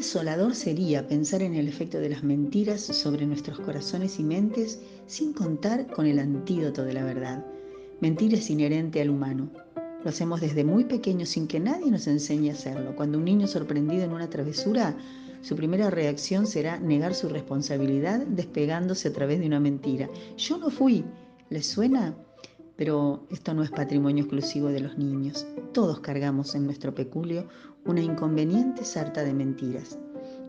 desolador sería pensar en el efecto de las mentiras sobre nuestros corazones y mentes sin contar con el antídoto de la verdad. Mentir es inherente al humano. Lo hacemos desde muy pequeño sin que nadie nos enseñe a hacerlo. Cuando un niño sorprendido en una travesura, su primera reacción será negar su responsabilidad despegándose a través de una mentira. Yo no fui. ¿Les suena? Pero esto no es patrimonio exclusivo de los niños. Todos cargamos en nuestro peculio una inconveniente sarta de mentiras.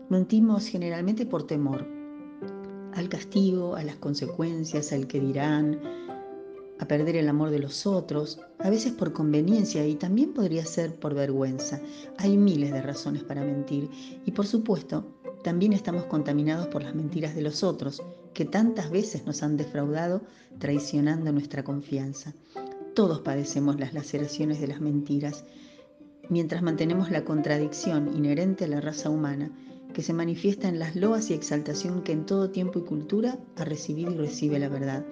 Mentimos generalmente por temor al castigo, a las consecuencias, al que dirán, a perder el amor de los otros, a veces por conveniencia y también podría ser por vergüenza. Hay miles de razones para mentir y por supuesto también estamos contaminados por las mentiras de los otros, que tantas veces nos han defraudado traicionando nuestra confianza. Todos padecemos las laceraciones de las mentiras, mientras mantenemos la contradicción inherente a la raza humana, que se manifiesta en las loas y exaltación que en todo tiempo y cultura ha recibido y recibe la verdad,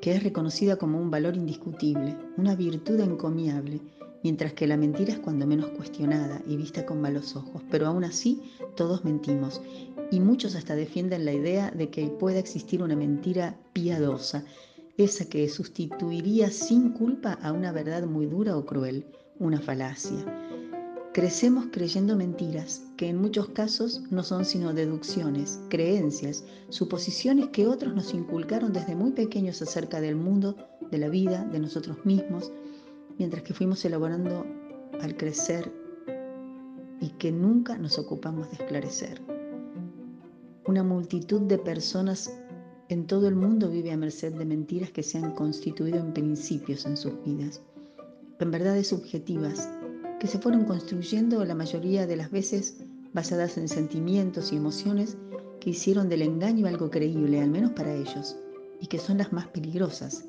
que es reconocida como un valor indiscutible, una virtud encomiable, mientras que la mentira es cuando menos cuestionada y vista con malos ojos. Pero aún así, todos mentimos, y muchos hasta defienden la idea de que pueda existir una mentira piadosa, esa que sustituiría sin culpa a una verdad muy dura o cruel, una falacia. Crecemos creyendo mentiras, que en muchos casos no son sino deducciones, creencias, suposiciones que otros nos inculcaron desde muy pequeños acerca del mundo, de la vida, de nosotros mismos, mientras que fuimos elaborando al crecer y que nunca nos ocupamos de esclarecer. Una multitud de personas en todo el mundo vive a merced de mentiras que se han constituido en principios en sus vidas, en verdades subjetivas que se fueron construyendo la mayoría de las veces basadas en sentimientos y emociones que hicieron del engaño algo creíble, al menos para ellos, y que son las más peligrosas,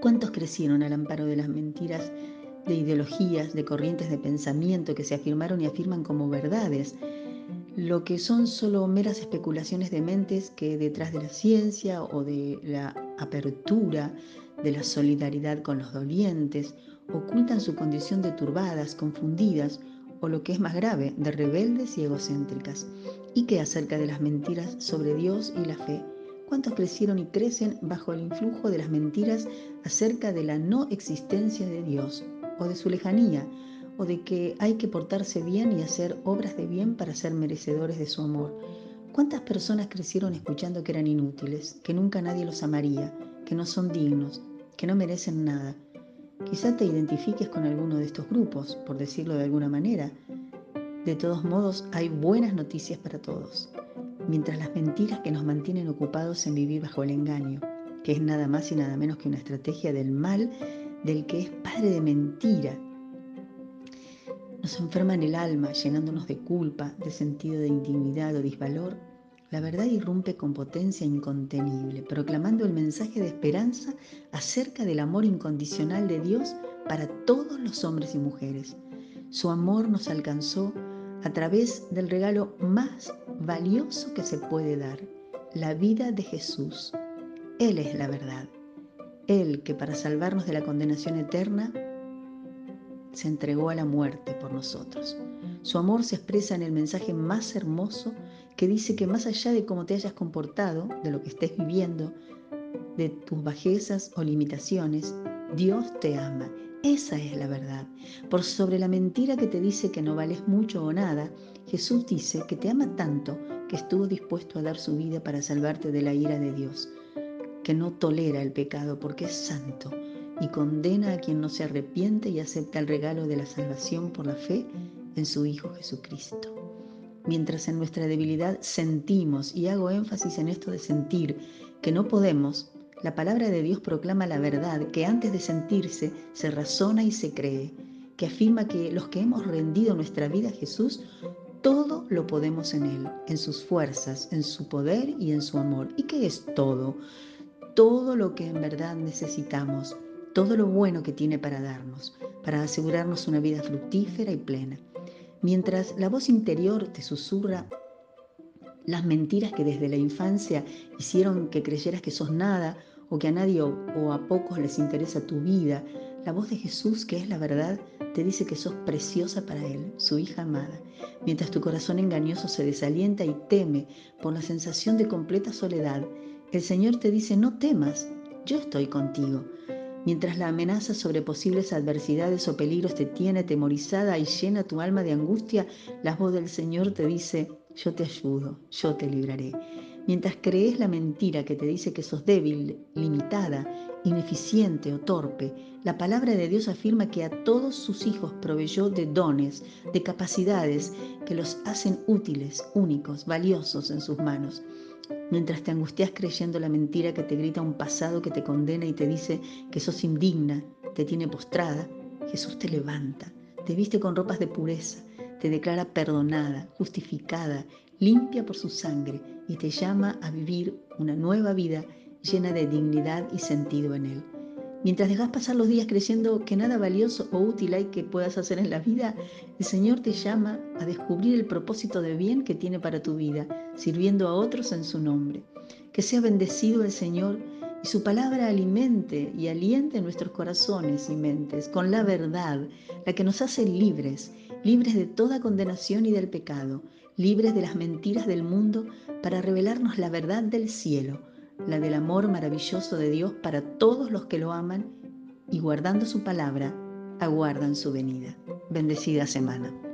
¿Cuántos crecieron al amparo de las mentiras, de ideologías, de corrientes de pensamiento que se afirmaron y afirman como verdades? Lo que son solo meras especulaciones de mentes que detrás de la ciencia o de la apertura, de la solidaridad con los dolientes, ocultan su condición de turbadas, confundidas o lo que es más grave, de rebeldes y egocéntricas, y que acerca de las mentiras sobre Dios y la fe cuántos crecieron y crecen bajo el influjo de las mentiras acerca de la no existencia de Dios o de su lejanía o de que hay que portarse bien y hacer obras de bien para ser merecedores de su amor. ¿Cuántas personas crecieron escuchando que eran inútiles, que nunca nadie los amaría, que no son dignos, que no merecen nada? Quizá te identifiques con alguno de estos grupos, por decirlo de alguna manera. De todos modos, hay buenas noticias para todos mientras las mentiras que nos mantienen ocupados en vivir bajo el engaño, que es nada más y nada menos que una estrategia del mal del que es padre de mentira, nos enferman el alma llenándonos de culpa, de sentido de indignidad o disvalor, la verdad irrumpe con potencia incontenible, proclamando el mensaje de esperanza acerca del amor incondicional de Dios para todos los hombres y mujeres. Su amor nos alcanzó a través del regalo más valioso que se puede dar, la vida de Jesús. Él es la verdad. Él que para salvarnos de la condenación eterna se entregó a la muerte por nosotros. Su amor se expresa en el mensaje más hermoso que dice que más allá de cómo te hayas comportado, de lo que estés viviendo, de tus bajezas o limitaciones, Dios te ama esa es la verdad. Por sobre la mentira que te dice que no vales mucho o nada, Jesús dice que te ama tanto que estuvo dispuesto a dar su vida para salvarte de la ira de Dios, que no tolera el pecado porque es santo y condena a quien no se arrepiente y acepta el regalo de la salvación por la fe en su Hijo Jesucristo. Mientras en nuestra debilidad sentimos, y hago énfasis en esto de sentir, que no podemos, la palabra de Dios proclama la verdad que antes de sentirse se razona y se cree, que afirma que los que hemos rendido nuestra vida a Jesús, todo lo podemos en Él, en sus fuerzas, en su poder y en su amor. ¿Y qué es todo? Todo lo que en verdad necesitamos, todo lo bueno que tiene para darnos, para asegurarnos una vida fructífera y plena. Mientras la voz interior te susurra las mentiras que desde la infancia hicieron que creyeras que sos nada o que a nadie o, a pocos les interesa tu vida, La voz de Jesús, que es la verdad, te dice que sos preciosa para Él, su hija amada, mientras tu corazón engañoso se desalienta y teme por la sensación de completa soledad. El Señor te dice, no temas, yo estoy contigo. Mientras la amenaza sobre posibles adversidades o peligros te tiene temorizada y llena tu alma de angustia, la voz del Señor te dice, yo te ayudo, yo te libraré. Mientras crees la mentira que te dice que sos débil, limitada, ineficiente o torpe, la palabra de Dios afirma que a todos sus hijos proveyó de dones, de capacidades que los hacen útiles, únicos, valiosos en sus manos. Mientras te angustias creyendo la mentira que te grita un pasado que te condena y te dice que sos indigna, te tiene postrada, Jesús te levanta, te viste con ropas de pureza, te declara perdonada, justificada, limpia por su sangre y te llama a vivir una nueva vida llena de dignidad y sentido en Él. Mientras dejas pasar los días creyendo que nada valioso o útil hay que puedas hacer en la vida, el Señor te llama a descubrir el propósito de bien que tiene para tu vida, sirviendo a otros en su nombre. Que sea bendecido el Señor y su palabra alimente y aliente nuestros corazones y mentes con la verdad, la que nos hace libres, libres de toda condenación y del pecado, libres de las mentiras del mundo para revelarnos la verdad del cielo, la del amor maravilloso de Dios para todos los que lo aman y guardando su palabra, aguardan su venida. Bendecida semana.